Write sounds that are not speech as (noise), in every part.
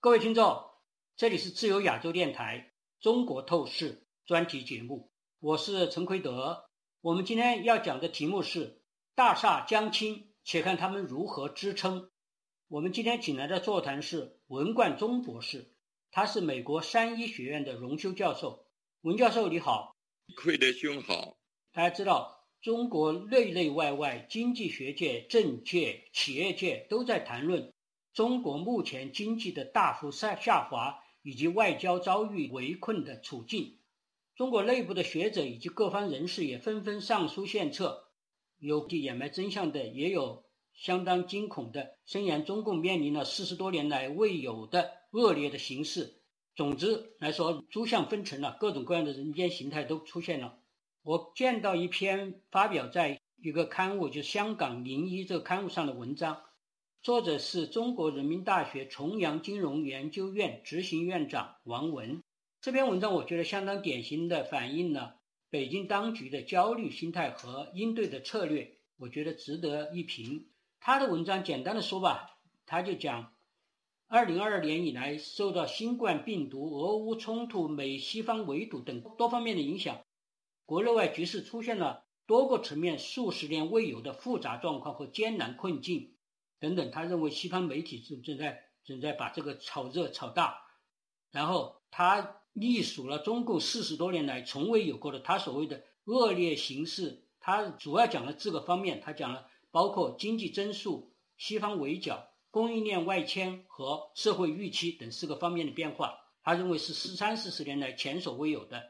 各位听众，这里是自由亚洲电台中国透视专题节目，我是陈奎德。我们今天要讲的题目是“大厦将倾，且看他们如何支撑”。我们今天请来的座谈是文冠中博士，他是美国三一学院的荣休教授。文教授你好，奎德兄好。大家知道，中国内内外外经济学界、政界、企业界都在谈论。中国目前经济的大幅下下滑，以及外交遭遇围困的处境，中国内部的学者以及各方人士也纷纷上书献策，有掩埋真相的，也有相当惊恐的，声言中共面临了四十多年来未有的恶劣的形势。总之来说，诸相纷呈了，各种各样的人间形态都出现了。我见到一篇发表在一个刊物，就香港零一这个刊物上的文章。作者是中国人民大学重阳金融研究院执行院长王文。这篇文章我觉得相当典型的反映了北京当局的焦虑心态和应对的策略，我觉得值得一评。他的文章简单的说吧，他就讲，二零二二年以来，受到新冠病毒、俄乌冲突、美西方围堵等多方面的影响，国内外局势出现了多个层面数十年未有的复杂状况和艰难困境。等等，他认为西方媒体正正在正在把这个炒热炒大，然后他隶属了中共四十多年来从未有过的他所谓的恶劣形势。他主要讲了这个方面，他讲了包括经济增速、西方围剿、供应链外迁和社会预期等四个方面的变化。他认为是十三四十年来前所未有的。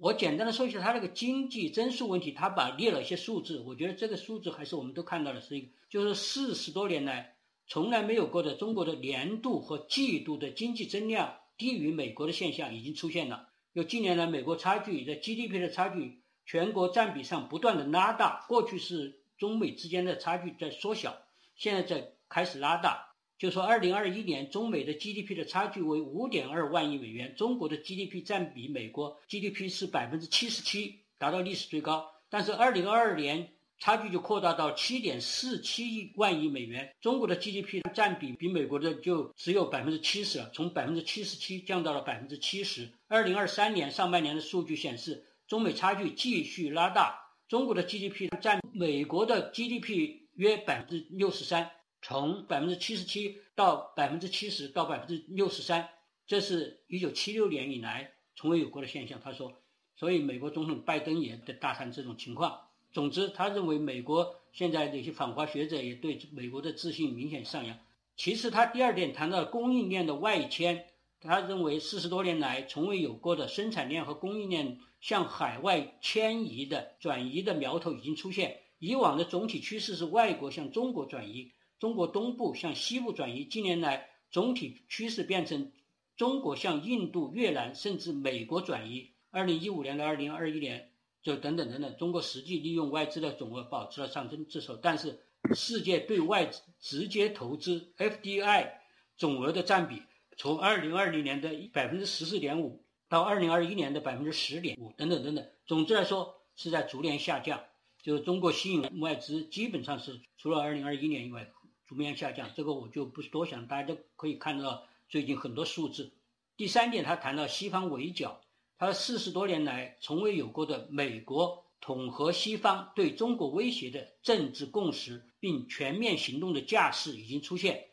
我简单的说一下他那个经济增速问题，他把列了一些数字，我觉得这个数字还是我们都看到了，是一个就是四十多年来从来没有过的中国的年度和季度的经济增量低于美国的现象已经出现了。就近年来美国差距在 GDP 的差距，全国占比上不断的拉大，过去是中美之间的差距在缩小，现在在开始拉大。就说，二零二一年中美的 GDP 的差距为五点二万亿美元，中国的 GDP 占比美国 GDP 是百分之七十七，达到历史最高。但是二零二二年差距就扩大到七点四七亿万亿美元，中国的 GDP 占比比美国的就只有百分之七十了，从百分之七十七降到了百分之七十。二零二三年上半年的数据显示，中美差距继续拉大，中国的 GDP 占美国的 GDP 约百分之六十三。从百分之七十七到百分之七十到百分之六十三，这是一九七六年以来从未有过的现象。他说，所以美国总统拜登也在大谈这种情况。总之，他认为美国现在这些反华学者也对美国的自信明显上扬。其次，他第二点谈到供应链的外迁，他认为四十多年来从未有过的生产链和供应链向海外迁移的转移的苗头已经出现。以往的总体趋势是外国向中国转移。中国东部向西部转移，近年来总体趋势变成中国向印度、越南甚至美国转移。二零一五年到二零二一年，就等等等等，中国实际利用外资的总额保持了上升之势，但是世界对外直接投资 FDI 总额的占比，从二零二零年的百分之十四点五到二零二一年的百分之十点五，等等等等，总之来说是在逐年下降。就是中国吸引外资基本上是除了二零二一年以外。逐年下降，这个我就不多想，大家都可以看到最近很多数字。第三点，他谈到西方围剿，他四十多年来从未有过的美国统合西方对中国威胁的政治共识，并全面行动的架势已经出现。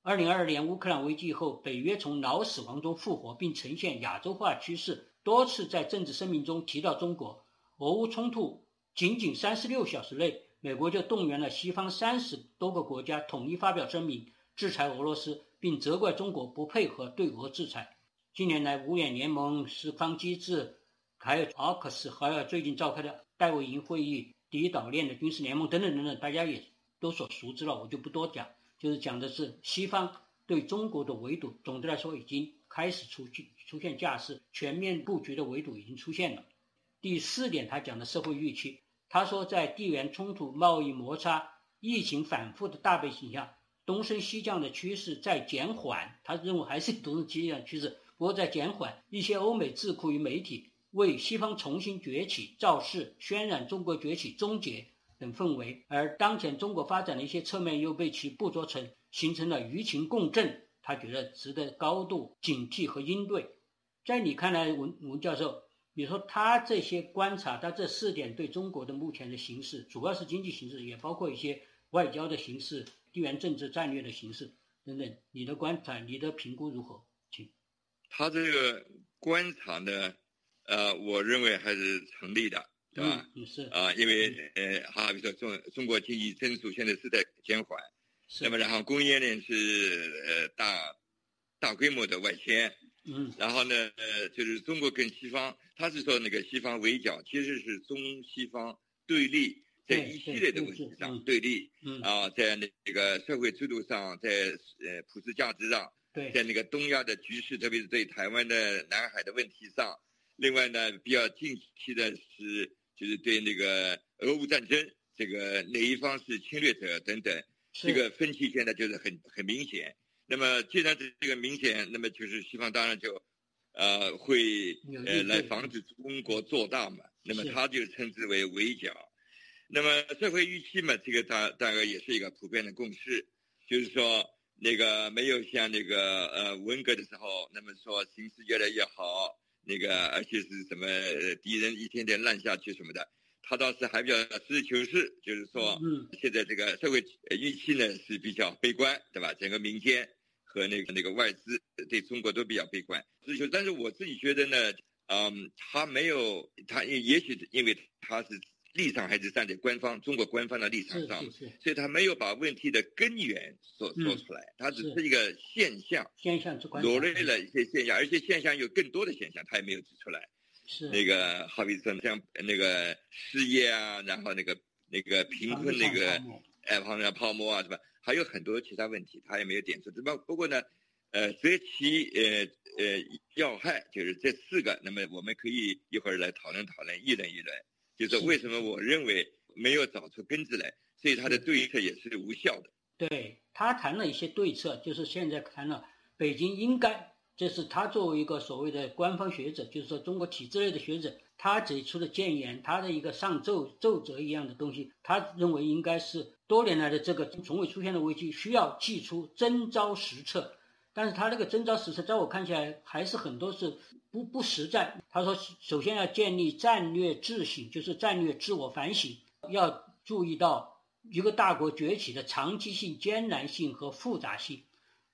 二零二二年乌克兰危机后，北约从脑死亡中复活，并呈现亚洲化趋势，多次在政治声明中提到中国。俄乌冲突仅仅三十六小时内。美国就动员了西方三十多个国家统一发表声明制裁俄罗斯，并责怪中国不配合对俄制裁。近年来，五眼联盟、四方机制，还有奥克斯，还有最近召开的戴维营会议、第一岛链的军事联盟等等等等，大家也都所熟知了，我就不多讲。就是讲的是西方对中国的围堵，总的来说已经开始出现出现架势，全面布局的围堵已经出现了。第四点，他讲的社会预期。他说，在地缘冲突、贸易摩擦、疫情反复的大背景下，东升西降的趋势在减缓。他认为还是东升西降趋势，不过在减缓。一些欧美智库与媒体为西方重新崛起造势，渲染中国崛起终结等氛围，而当前中国发展的一些侧面又被其捕捉成形成了舆情共振他觉得值得高度警惕和应对。在你看来，文文教授，你说他这些观察，他这四点对中国的目前的形势，主要是经济形势，也包括一些外交的形势、地缘政治战略的形势等等，你的观察、你的评估如何？请。他这个观察呢，呃，我认为还是成立的，对吧？嗯，是。啊，因为呃，好比说中中国经济增速现在是在减缓，那么然后工业呢是呃大大规模的外迁。嗯，然后呢，呃，就是中国跟西方，他是说那个西方围剿，其实是中西方对立，在一系列的问题上对立，嗯。啊，在那个社会制度上，在呃普世价值上，对，在那个东亚的局势，特别是对台湾的南海的问题上，另外呢，比较近期的是，就是对那个俄乌战争，这个哪一方是侵略者等等，这个分歧现在就是很很明显。那么，既然这这个明显，那么就是西方当然就，呃，会呃来防止中国做大嘛。那么他就称之为围剿。那么社会预期嘛，这个大大概也是一个普遍的共识，就是说那个没有像那个呃文革的时候，那么说形势越来越好，那个而且是什么敌人一天天烂下去什么的。他倒是还比较实事求是，就是说，嗯，现在这个社会预期呢是比较悲观，对吧？整个民间和那个那个外资对中国都比较悲观，所以说。但是我自己觉得呢，嗯，他没有，他也也许因为他是立场还是站在官方中国官方的立场上，所以他没有把问题的根源说说出来，他只是一个现象，现象罗列了一些现象，而且现象有更多的现象，他也没有指出来。是那个，好比说像那个失业啊，然后那个那个贫困那个，哎，泡沫泡沫啊，是吧？还有很多其他问题，他也没有点出。不不过呢，呃，择其呃呃要害，就是这四个。那么我们可以一会儿来讨论讨论，议论议论，就是为什么我认为没有找出根子来，所以他的对策也是无效的。对他谈了一些对策，就是现在谈了北京应该。这是他作为一个所谓的官方学者，就是说中国体制内的学者，他给出的谏言，他的一个上奏奏折一样的东西，他认为应该是多年来的这个从未出现的危机，需要祭出真招实策。但是他那个真招实策，在我看起来还是很多是不不实在。他说，首先要建立战略自省，就是战略自我反省，要注意到一个大国崛起的长期性、艰难性和复杂性。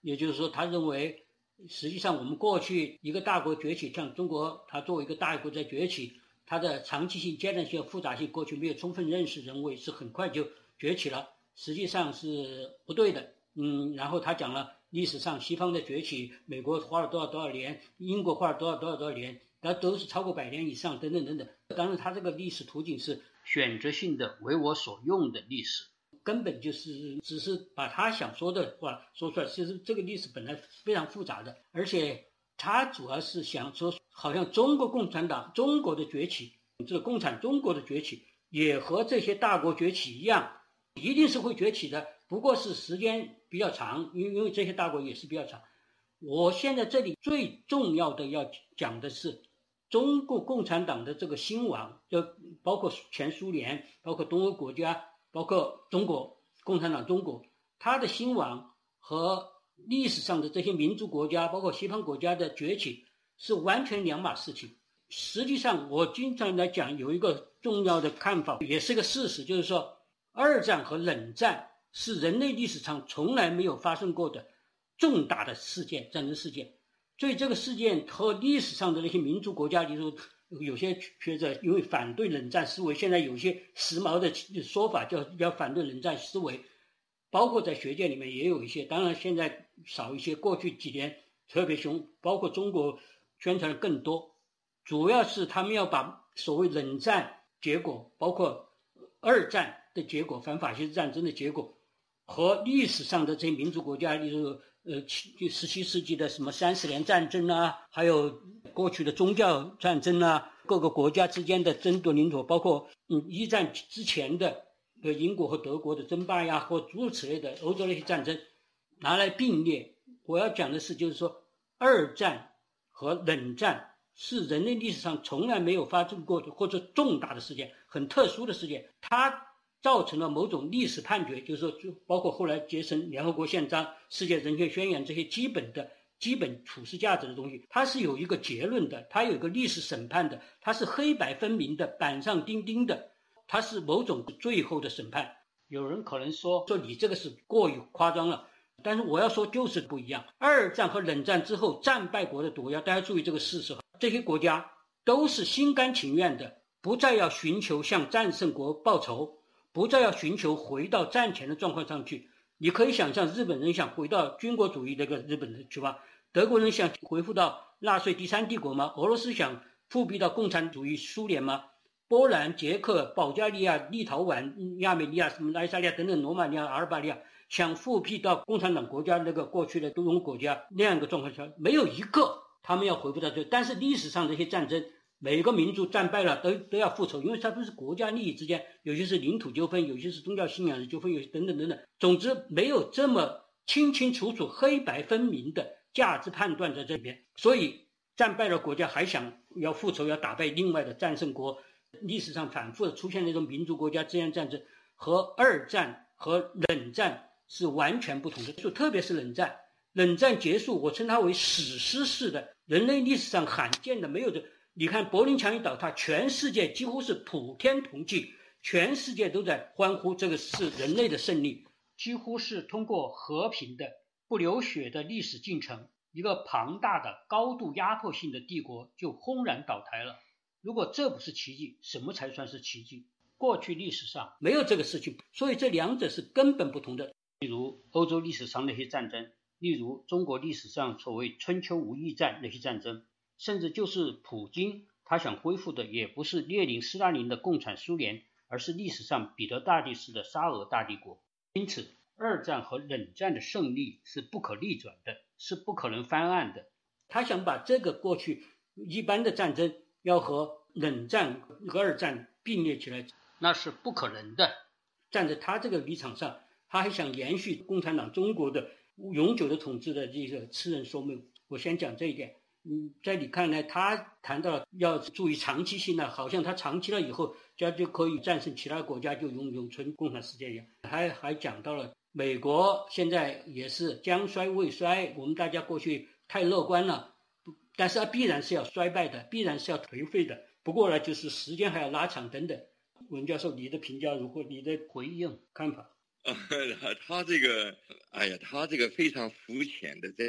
也就是说，他认为。实际上，我们过去一个大国崛起，像中国，它作为一个大国在崛起，它的长期性、阶段性、复杂性，过去没有充分认识，人为是很快就崛起了，实际上是不对的。嗯，然后他讲了历史上西方的崛起，美国花了多少多少年，英国花了多少多少多少年，那都是超过百年以上，等等等等。当然，他这个历史途径是选择性的、为我所用的历史。根本就是只是把他想说的话说出来。其实这个历史本来非常复杂的，而且他主要是想说，好像中国共产党中国的崛起，这个共产中国的崛起也和这些大国崛起一样，一定是会崛起的，不过是时间比较长，因因为这些大国也是比较长。我现在这里最重要的要讲的是，中国共产党的这个兴亡，就包括前苏联，包括东欧国家。包括中国共产党，中国它的兴亡和历史上的这些民族国家，包括西方国家的崛起，是完全两码事情。实际上，我经常来讲有一个重要的看法，也是个事实，就是说，二战和冷战是人类历史上从来没有发生过的重大的事件，战争事件。所以，这个事件和历史上的那些民族国家，就是。有些学者因为反对冷战思维，现在有些时髦的说法叫要反对冷战思维，包括在学界里面也有一些，当然现在少一些。过去几年特别凶，包括中国宣传的更多，主要是他们要把所谓冷战结果，包括二战的结果、反法西斯战争的结果，和历史上的这些民族国家，例如呃七十七世纪的什么三十年战争啊，还有。过去的宗教战争啊，各个国家之间的争夺领土，包括嗯一战之前的呃英国和德国的争霸呀，或诸如此类的欧洲那些战争，拿来并列。我要讲的是，就是说二战和冷战是人类历史上从来没有发生过的或者重大的事件，很特殊的事件。它造成了某种历史判决，就是说，就包括后来结成联合国宪章、世界人权宣言这些基本的基本处世价值的东西，它是有一个结论的，它有一个历史审判的，它是黑白分明的、板上钉钉的，它是某种最后的审判。有人可能说说你这个是过于夸张了，但是我要说就是不一样。二战和冷战之后，战败国的毒药，大家注意这个事实，这些国家都是心甘情愿的，不再要寻求向战胜国报仇。不再要寻求回到战前的状况上去，你可以想象日本人想回到军国主义那个日本的去吗？德国人想恢复到纳粹第三帝国吗？俄罗斯想复辟到共产主义苏联吗？波兰、捷克、保加利亚、立陶宛、亚美尼亚、什么爱沙尼亚等等罗马尼亚、阿尔巴尼亚想复辟到共产党国家那个过去的东欧国家那样一个状况下，没有一个他们要回复到这。但是历史上这些战争。每个民族战败了都都要复仇，因为它不是国家利益之间，有些是领土纠纷，有些是宗教信仰的纠纷，有些等等等等。总之，没有这么清清楚楚、黑白分明的价值判断在这里边。所以，战败了国家还想要复仇，要打败另外的战胜国。历史上反复的出现那种民族国家之间战争，和二战和冷战是完全不同的。就特别是冷战，冷战结束，我称它为史诗式的，人类历史上罕见的，没有的。你看柏林墙一倒塌，全世界几乎是普天同庆，全世界都在欢呼，这个是人类的胜利，几乎是通过和平的、不流血的历史进程，一个庞大的、高度压迫性的帝国就轰然倒台了。如果这不是奇迹，什么才算是奇迹？过去历史上没有这个事情，所以这两者是根本不同的。例如欧洲历史上那些战争，例如中国历史上所谓春秋无义战那些战争。甚至就是普京，他想恢复的也不是列宁、斯大林的共产苏联，而是历史上彼得大帝式的沙俄大帝国。因此，二战和冷战的胜利是不可逆转的，是不可能翻案的。他想把这个过去一般的战争要和冷战和二战并列起来，那是不可能的。站在他这个立场上，他还想延续共产党中国的永久的统治的这个痴人说梦。我先讲这一点。嗯，在你看来，他谈到要注意长期性的，好像他长期了以后，就就可以战胜其他国家，就永永存共产世界一样。还还讲到了美国现在也是将衰未衰，我们大家过去太乐观了，但是它必然是要衰败的，必然是要颓废的。不过呢，就是时间还要拉长等等。文教授，你的评价如何？你的回应看法？他这个，哎呀，他这个非常肤浅的在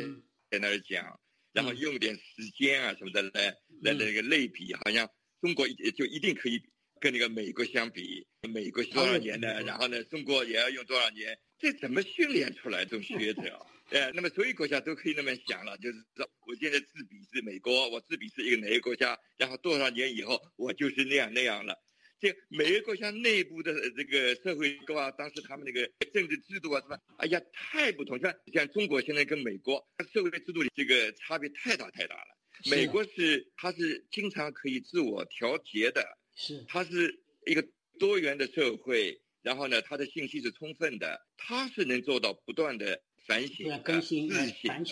在那儿讲。然后用点时间啊什么的来来那个类比，好像中国就一定可以跟那个美国相比，美国多少年的，然后呢中国也要用多少年，这怎么训练出来这种学者？(laughs) 哎，那么所有国家都可以那么想了，就是说我现在自比是美国，我自比是一个哪个国家，然后多少年以后我就是那样那样了。这每个国家内部的这个社会构啊，当时他们那个政治制度啊，什么？哎呀，太不同。像像中国现在跟美国社会制度里这个差别太大太大了。美国是它是经常可以自我调节的，是它是一个多元的社会，然后呢，它的信息是充分的，它是能做到不断的反省、更新、自省、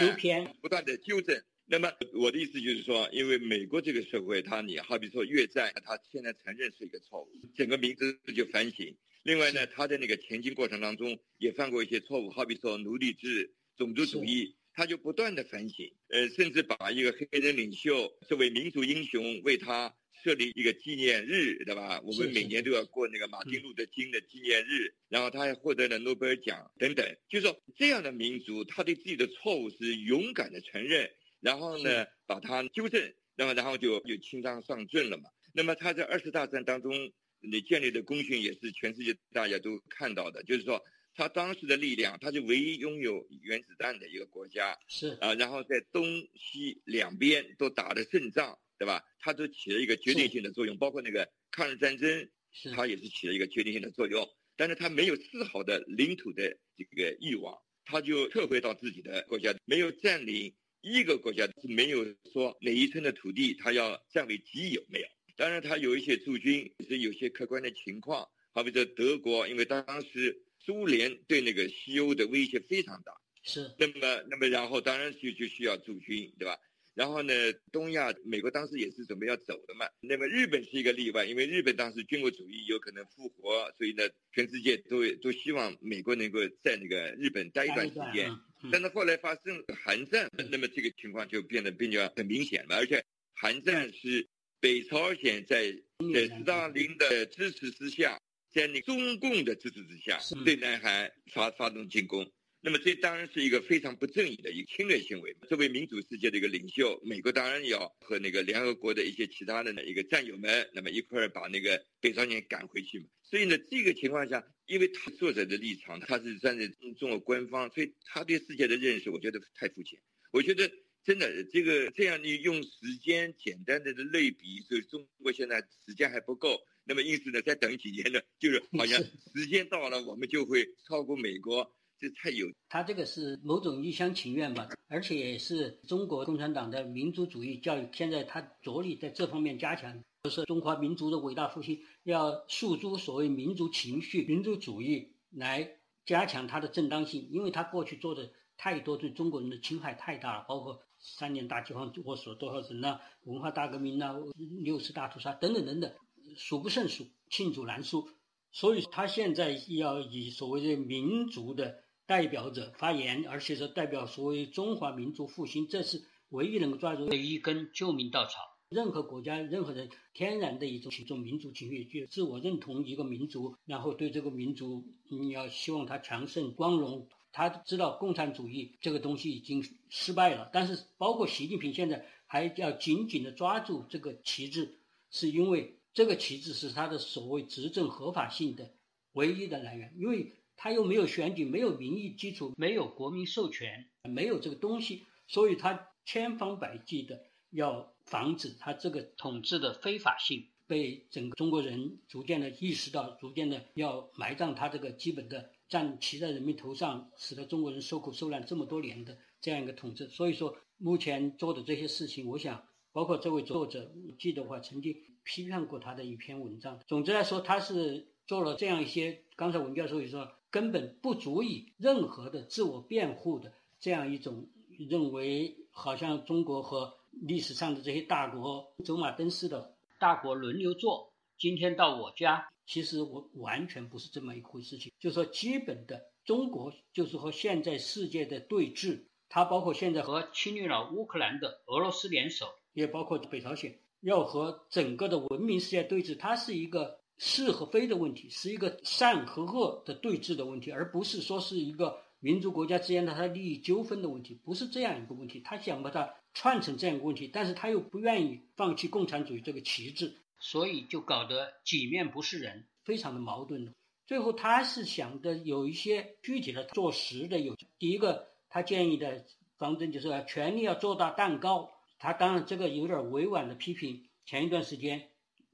纠偏，不断的纠正。那么我的意思就是说，因为美国这个社会，它你好比说越战，它现在承认是一个错误，整个民族就反省。另外呢，它在那个前进过程当中也犯过一些错误，好比说奴隶制、种族主义，他就不断的反省。呃，甚至把一个黑人领袖作为民族英雄，为他设立一个纪念日，对吧？我们每年都要过那个马丁路德金的纪念日，然后他还获得了诺贝尔奖等等。就是说，这样的民族，他对自己的错误是勇敢的承认。然后呢，把它纠正，那么然后就就轻装上阵了嘛。那么他在二次大战当中，你建立的功勋也是全世界大家都看到的，就是说他当时的力量，他是唯一拥有原子弹的一个国家，是啊，然后在东西两边都打了胜仗，对吧？他都起了一个决定性的作用，包括那个抗日战争，他也是起了一个决定性的作用。但是他没有丝毫的领土的这个欲望，他就撤回到自己的国家，没有占领。一个国家是没有说哪一寸的土地他要占为己有，没有。当然，他有一些驻军，是有些客观的情况。好比说德国，因为当时苏联对那个西欧的威胁非常大，是。那么，那么然后当然就就需要驻军，对吧？然后呢，东亚美国当时也是准备要走的嘛。那么日本是一个例外，因为日本当时军国主义有可能复活，所以呢，全世界都都希望美国能够在那个日本待一段时间。但是后来发生韩战，那么这个情况就变得比较很明显了。而且韩战是北朝鲜在在斯大林的支持之下，在那中共的支持之下，对南韩发发动进攻。那么这当然是一个非常不正义的一个侵略行为。作为民主世界的一个领袖，美国当然要和那个联合国的一些其他的一个战友们，那么一块儿把那个北朝鲜赶回去嘛。所以呢，这个情况下，因为他作者的立场，他是站在中国官方，所以他对世界的认识，我觉得太肤浅。我觉得真的这个这样你用时间简单的类比，就是中国现在时间还不够。那么因此呢，再等几年呢，就是好像 (laughs) 时间到了，我们就会超过美国。这太有，他这个是某种一厢情愿吧，而且也是中国共产党的民族主义教育。现在他着力在这方面加强，就是中华民族的伟大复兴，要诉诸所谓民族情绪、民族主义来加强它的正当性。因为他过去做的太多对中国人的侵害太大了，包括三年大饥荒我死了多少人呐，文化大革命呐，六次大屠杀等等等等，数不胜数，罄竹难书。所以他现在要以所谓的民族的。代表者发言，而且是代表所谓中华民族复兴，这是唯一能够抓住的一根救命稻草。任何国家、任何人天然的一种一种民族情绪，就自我认同一个民族，然后对这个民族，你要希望它强盛、光荣。他知道共产主义这个东西已经失败了，但是包括习近平现在还要紧紧的抓住这个旗帜，是因为这个旗帜是他的所谓执政合法性的唯一的来源，因为。他又没有选举，没有民意基础，没有国民授权，没有这个东西，所以他千方百计的要防止他这个统治的非法性被整个中国人逐渐的意识到，逐渐的要埋葬他这个基本的站骑在人民头上，使得中国人受苦受难这么多年的这样一个统治。所以说，目前做的这些事情，我想，包括这位作者记得话，曾经批判过他的一篇文章。总之来说，他是做了这样一些，刚才文教授也说。根本不足以任何的自我辩护的这样一种认为，好像中国和历史上的这些大国走马灯似的，大国轮流做。今天到我家，其实我完全不是这么一回事情。就说基本的中国就是和现在世界的对峙，它包括现在和侵略了乌克兰的俄罗斯联手，也包括北朝鲜要和整个的文明世界对峙，它是一个。是和非的问题，是一个善和恶的对峙的问题，而不是说是一个民族国家之间的它利益纠纷的问题，不是这样一个问题。他想把它串成这样一个问题，但是他又不愿意放弃共产主义这个旗帜，所以就搞得几面不是人，非常的矛盾。最后他是想的有一些具体的做实的，有第一个他建议的方针就是要权力要做大蛋糕。他当然这个有点委婉的批评，前一段时间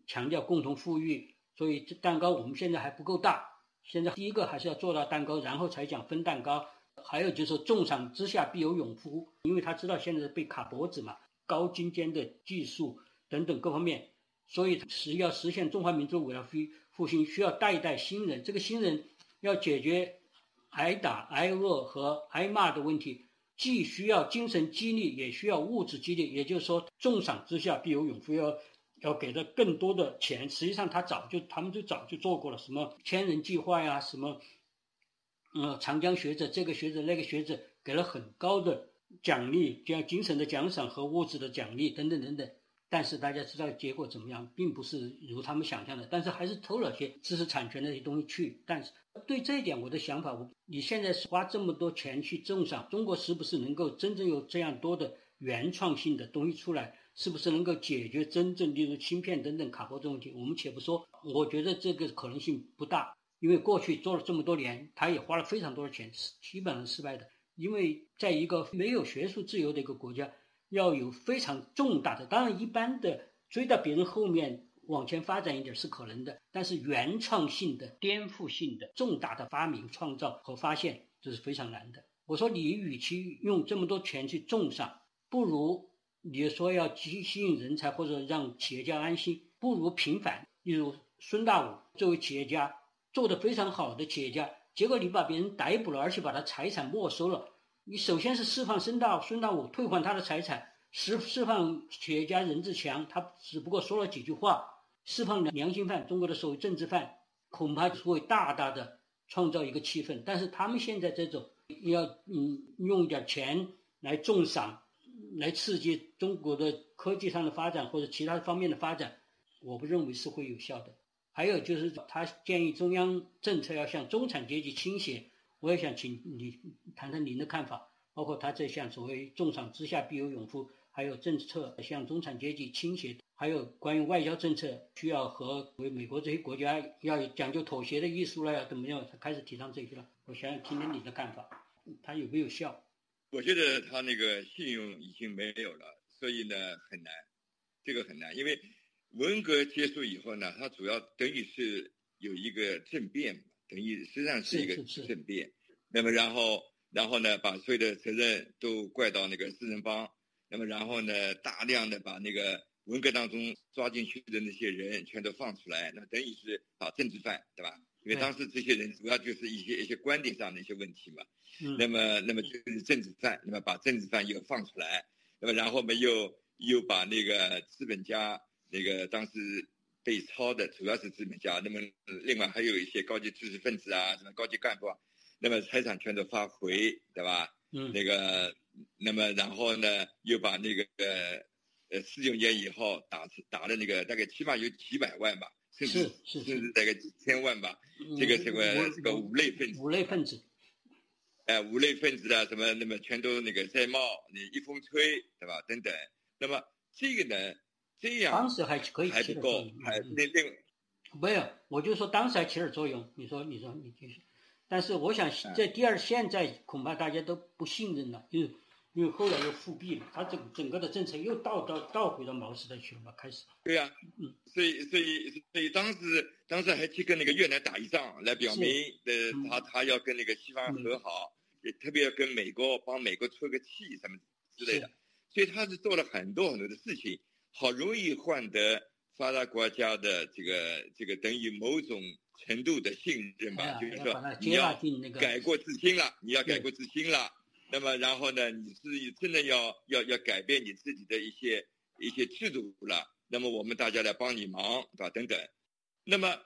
强调共同富裕。所以这蛋糕我们现在还不够大，现在第一个还是要做到蛋糕，然后才讲分蛋糕。还有就是重赏之下必有勇夫，因为他知道现在被卡脖子嘛，高精尖的技术等等各方面，所以是要实现中华民族伟大复复兴，需要带一代新人。这个新人要解决挨打、挨饿和挨骂的问题，既需要精神激励，也需要物质激励。也就是说，重赏之下必有勇夫，要。要给的更多的钱，实际上他早就，他们就早就做过了，什么千人计划呀，什么，呃，长江学者这个学者那个学者给了很高的奖励，像精神的奖赏和物质的奖励等等等等。但是大家知道结果怎么样，并不是如他们想象的，但是还是偷了些知识产权的一些东西去。但是对这一点，我的想法，我你现在花这么多钱去种上，中国是不是能够真正有这样多的原创性的东西出来？是不是能够解决真正例如芯片等等卡脖子问题？我们且不说，我觉得这个可能性不大，因为过去做了这么多年，他也花了非常多的钱，是基本上失败的。因为在一个没有学术自由的一个国家，要有非常重大的，当然一般的追到别人后面往前发展一点是可能的，但是原创性的、颠覆性的、重大的发明创造和发现，这是非常难的。我说，你与其用这么多钱去种上，不如。你说要吸吸引人才或者让企业家安心，不如平反。例如孙大武作为企业家做的非常好的企业家，结果你把别人逮捕了，而且把他财产没收了。你首先是释放孙大孙大武，退还他的财产，释释放企业家任志强，他只不过说了几句话，释放良心犯，中国的所谓政治犯，恐怕会大大的创造一个气氛。但是他们现在这种要嗯用一点钱来重赏，来刺激中国的科技上的发展或者其他方面的发展，我不认为是会有效的。还有就是他建议中央政策要向中产阶级倾斜，我也想请你谈谈您的看法，包括他这项所谓“重赏之下必有勇夫”。还有政策向中产阶级倾斜，还有关于外交政策需要和为美国这些国家要讲究妥协的艺术了，要怎么样？他开始提倡这些了。我想想听听你的看法，他有没有效？我觉得他那个信用已经没有了，所以呢很难，这个很难，因为文革结束以后呢，他主要等于是有一个政变嘛，等于实际上是一个政变。那么然后然后呢，把所有的责任都怪到那个四人帮。那么然后呢，大量的把那个文革当中抓进去的那些人全都放出来，那等于是啊政治犯，对吧？因为当时这些人主要就是一些一些观点上的一些问题嘛。嗯。那么那么就是政治犯，那么把政治犯又放出来，那么然后我们又又把那个资本家那个当时被抄的主要是资本家，那么另外还有一些高级知识分子啊，什么高级干部啊，那么财产权都发回，对吧？嗯。那个。那么然后呢，又把那个呃四九年以后打打的那个大概起码有几百万吧，甚至甚至大概几千万吧。这个什么这个五类分子，五类分子，哎，五类分子啊，什么那么全都那个在冒，你一风吹，对吧？等等。那么这个呢，这样当时还可以还不够，还那另没有，我就说当时还起点作用。你说，你说，你继续。但是我想在第二，现在恐怕大家都不信任了，就。因为后来又复辟了，他整整个的政策又倒倒倒回到毛时代去了嘛，开始。对呀，嗯，所以所以所以当时当时还去跟那个越南打一仗，来表明呃他他要跟那个西方和好，也特别要跟美国帮美国出个气什么之类的，所以他是做了很多很多的事情，好容易换得发达国家的这个这个等于某种程度的信任吧，就是说你要改过自新了，你要改过自新了。那么，然后呢？你是真的要要要改变你自己的一些一些制度了。那么，我们大家来帮你忙，对吧？等等。那么，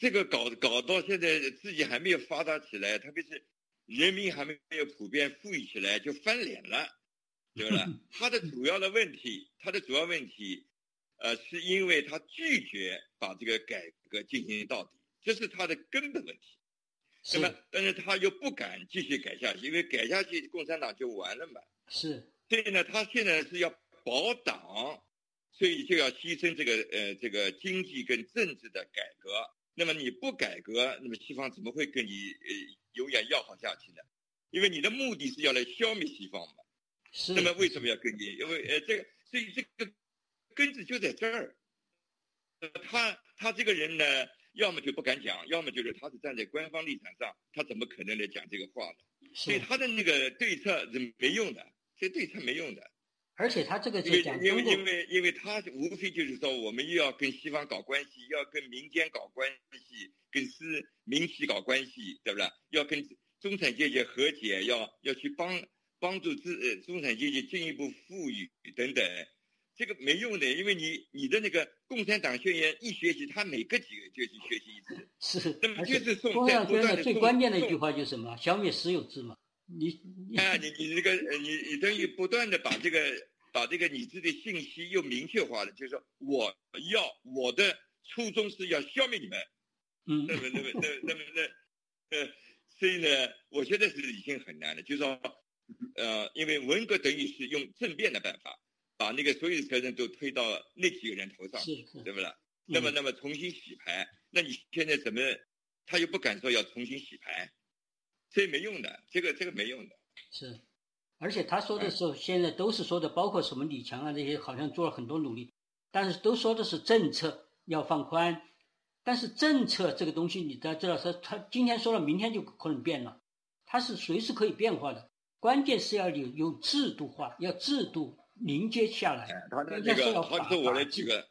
这个搞搞到现在自己还没有发达起来，特别是人民还没有普遍富裕起来，就翻脸了，对吧？(laughs) 他的主要的问题，他的主要问题，呃，是因为他拒绝把这个改革进行到底，这是他的根本问题。那么，但是他又不敢继续改下去，因为改下去共产党就完了嘛。是。所以呢，他现在是要保党，所以就要牺牲这个呃这个经济跟政治的改革。那么你不改革，那么西方怎么会跟你呃永远要好下去呢？因为你的目的是要来消灭西方嘛。是。那么为什么要跟你？因为呃这个，所以这个根子就在这儿。他他这个人呢？要么就不敢讲，要么就是他是站在官方立场上，他怎么可能来讲这个话呢？所以他的那个对策是没用的，这对策没用的。而且他这个就讲因为因为因为他无非就是说，我们又要跟西方搞关系，要跟民间搞关系，跟私民企搞关系，对不对？要跟中产阶级和解，要要去帮帮助资呃中产阶级进一步富裕等等。这个没用的，因为你你的那个《共产党宣言》一学习，他每隔几个就去学习一次。(laughs) 是，那么就是送共产党宣言最关键的一句话就是什么？消灭私有制嘛。你啊，你你这个你你等于不断的把这个把这个你自己的信息又明确化了，就是说我要我的初衷是要消灭你们。嗯。那么那么那那么那呃，所以呢，我觉得是已经很难了，就是说呃，因为文革等于是用政变的办法。把那个所有的责任都推到那几个人头上，对不啦？那么，那么重新洗牌，那你现在怎么他又不敢说要重新洗牌？这没用的，这个这个没用的。是，而且他说的时候，现在都是说的，包括什么李强啊这些，好像做了很多努力，但是都说的是政策要放宽，但是政策这个东西，你知道，他他今天说了，明天就可能变了，他是随时可以变化的，关键是要有有制度化，要制度。凝结下来。他的这个，他说我来举个，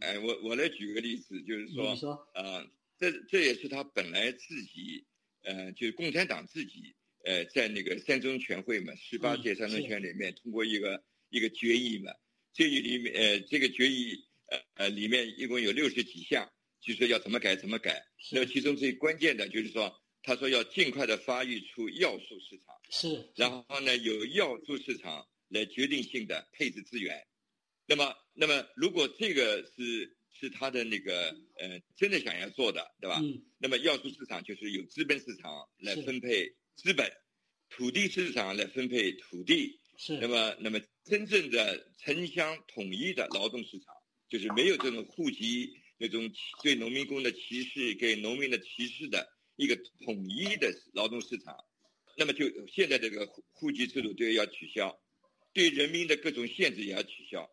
哎，我我来举个例子，就是说，啊，这这也是他本来自己，呃，就是共产党自己，呃，在那个三中全会嘛，十八届三中全里面通过一个一个决议嘛。这里面呃，这个决议呃呃里面一共有六十几项，就说要怎么改怎么改。那么其中最关键的就是说，他说要尽快的发育出要素市场，是。然后呢，有要素市场来决定性的配置资源。那么，那么如果这个是是他的那个呃真的想要做的，对吧？嗯。那么要素市场就是有资本市场来分配资本，土地市场来分配土地。是。那么，那么真正的城乡统一的劳动市场，就是没有这种户籍那种对农民工的歧视、给农民的歧视的一个统一的劳动市场。那么，就现在这个户户籍制度就要取消，对人民的各种限制也要取消。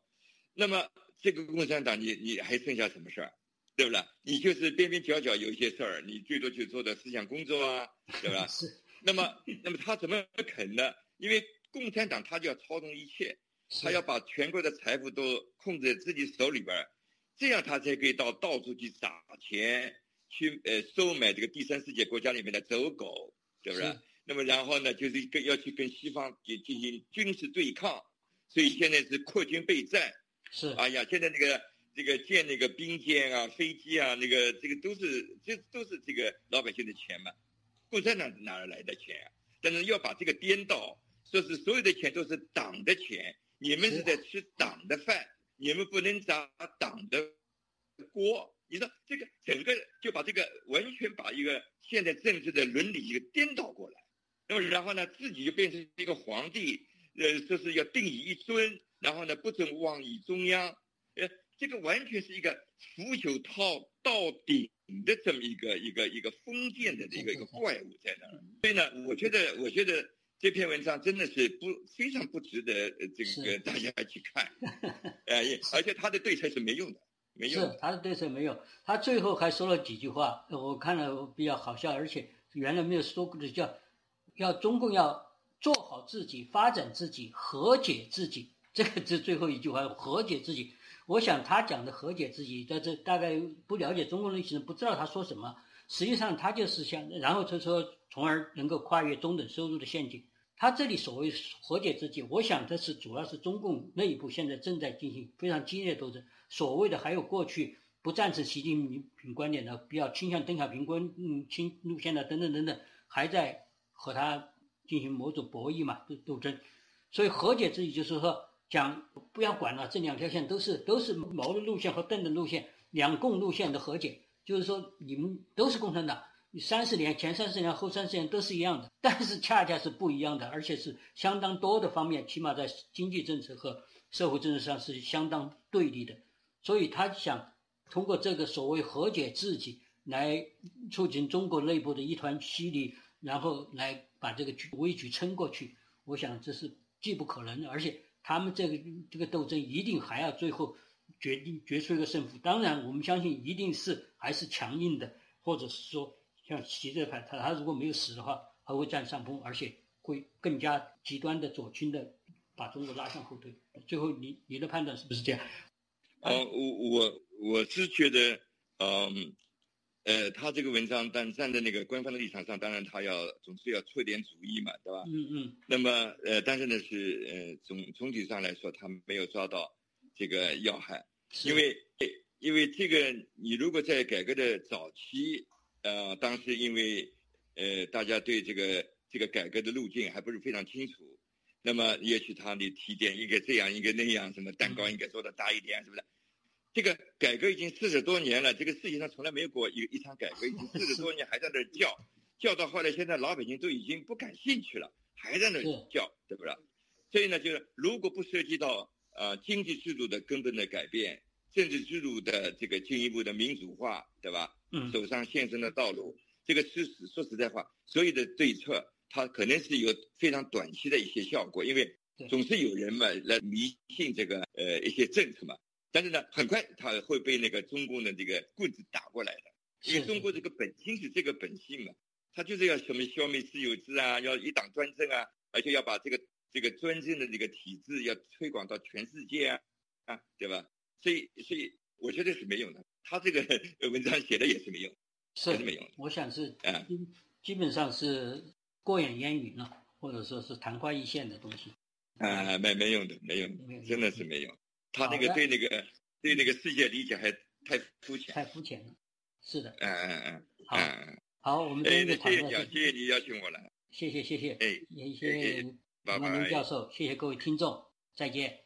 那么，这个共产党，你你还剩下什么事儿，对不对？你就是边边角角有一些事儿，你最多去做的思想工作啊，对吧？是。那么，那么他怎么肯呢？因为共产党他就要操纵一切，他要把全国的财富都控制在自己手里边儿，这样他才可以到到处去撒钱，去呃收买这个第三世界国家里面的走狗，对不对？那么然后呢，就是跟要去跟西方也进行军事对抗，所以现在是扩军备战。是。哎呀，现在那个这个建那个兵舰啊、飞机啊，那个这个都是这都是这个老百姓的钱嘛，共产党哪儿来的钱啊？但是要把这个颠倒。说是所有的钱都是党的钱，你们是在吃党的饭，你们不能砸党的锅。你说这个整个就把这个完全把一个现在政治的伦理一个颠倒过来，那么然后呢，自己就变成一个皇帝，呃，就是要定以一尊，然后呢不准妄议中央，呃，这个完全是一个腐朽套到顶的这么一个一个一个封建的这个一个怪物在那儿。所以呢，我觉得，我觉得。这篇文章真的是不非常不值得这个大家去看，(laughs) 哎，而且他的对策是没用的，没用。是他的对策没用，他最后还说了几句话，我看了比较好笑，而且原来没有说过的，叫要中共要做好自己，发展自己，和解自己。这个是最后一句话，和解自己。我想他讲的和解自己，在这大概不了解中国历史人不知道他说什么。实际上他就是想，然后他说，从而能够跨越中等收入的陷阱。他这里所谓和解自己，我想这是主要是中共内部现在正在进行非常激烈斗争。所谓的还有过去不赞成习近平观点的，比较倾向邓小平观嗯亲路线的等等等等，还在和他进行某种博弈嘛斗斗争。所以和解自己就是说讲不要管了，这两条线都是都是毛的路线和邓的路线，两共路线的和解，就是说你们都是共产党。三十年前三十年后三十年都是一样的，但是恰恰是不一样的，而且是相当多的方面，起码在经济政策和社会政策上是相当对立的。所以他想通过这个所谓和解自己，来促进中国内部的一团稀泥，然后来把这个危局撑过去。我想这是既不可能，而且他们这个这个斗争一定还要最后决定决出一个胜负。当然，我们相信一定是还是强硬的，或者是说。像习这派，他他如果没有死的话，还会占上风，而且会更加极端的左倾的把中国拉向后退。最后，你你的判断是不是这样？哦，我我我是觉得，嗯，呃，他这个文章，但站在那个官方的立场上，当然他要总是要出点主意嘛，对吧？嗯嗯。那么，呃，但是呢，是呃总总体上来说，他没有抓到这个要害，因为因为这个，你如果在改革的早期。呃，当时因为，呃，大家对这个这个改革的路径还不是非常清楚，那么也许他的提点应该这样，应该那样，什么蛋糕应该做的大一点，是不是？这个改革已经四十多年了，这个世界上从来没有过一一场改革，已经四十多年还在那叫，(laughs) 叫到后来，现在老百姓都已经不感兴趣了，还在那叫，对不对？所以呢，就是如果不涉及到呃经济制度的根本的改变。政治制度的这个进一步的民主化，对吧？嗯，走上宪政的道路，这个事实说实在话，所有的对策它可能是有非常短期的一些效果，因为总是有人嘛来迷信这个呃一些政策嘛。但是呢，很快他会被那个中共的这个棍子打过来的，因为中国这个本性是这个本性嘛，他就是要什么消灭私有制啊，要一党专政啊，而且要把这个这个专政的这个体制要推广到全世界啊，啊，对吧？所以，所以我觉得是没用的。他这个 (laughs) 文章写的也是没用，是没用。我想是，基基本上是过眼烟云了，或者说是昙花一现的东西。啊，没没用的，没用。真的是没有。他那个对那个对那个世界理解还太肤浅。太肤浅了。是的，嗯嗯嗯好。好，我们今天的讨谢谢你谢谢你邀请我来。谢谢谢谢，哎，也谢谢谢王明教授，谢谢各位听众，再见。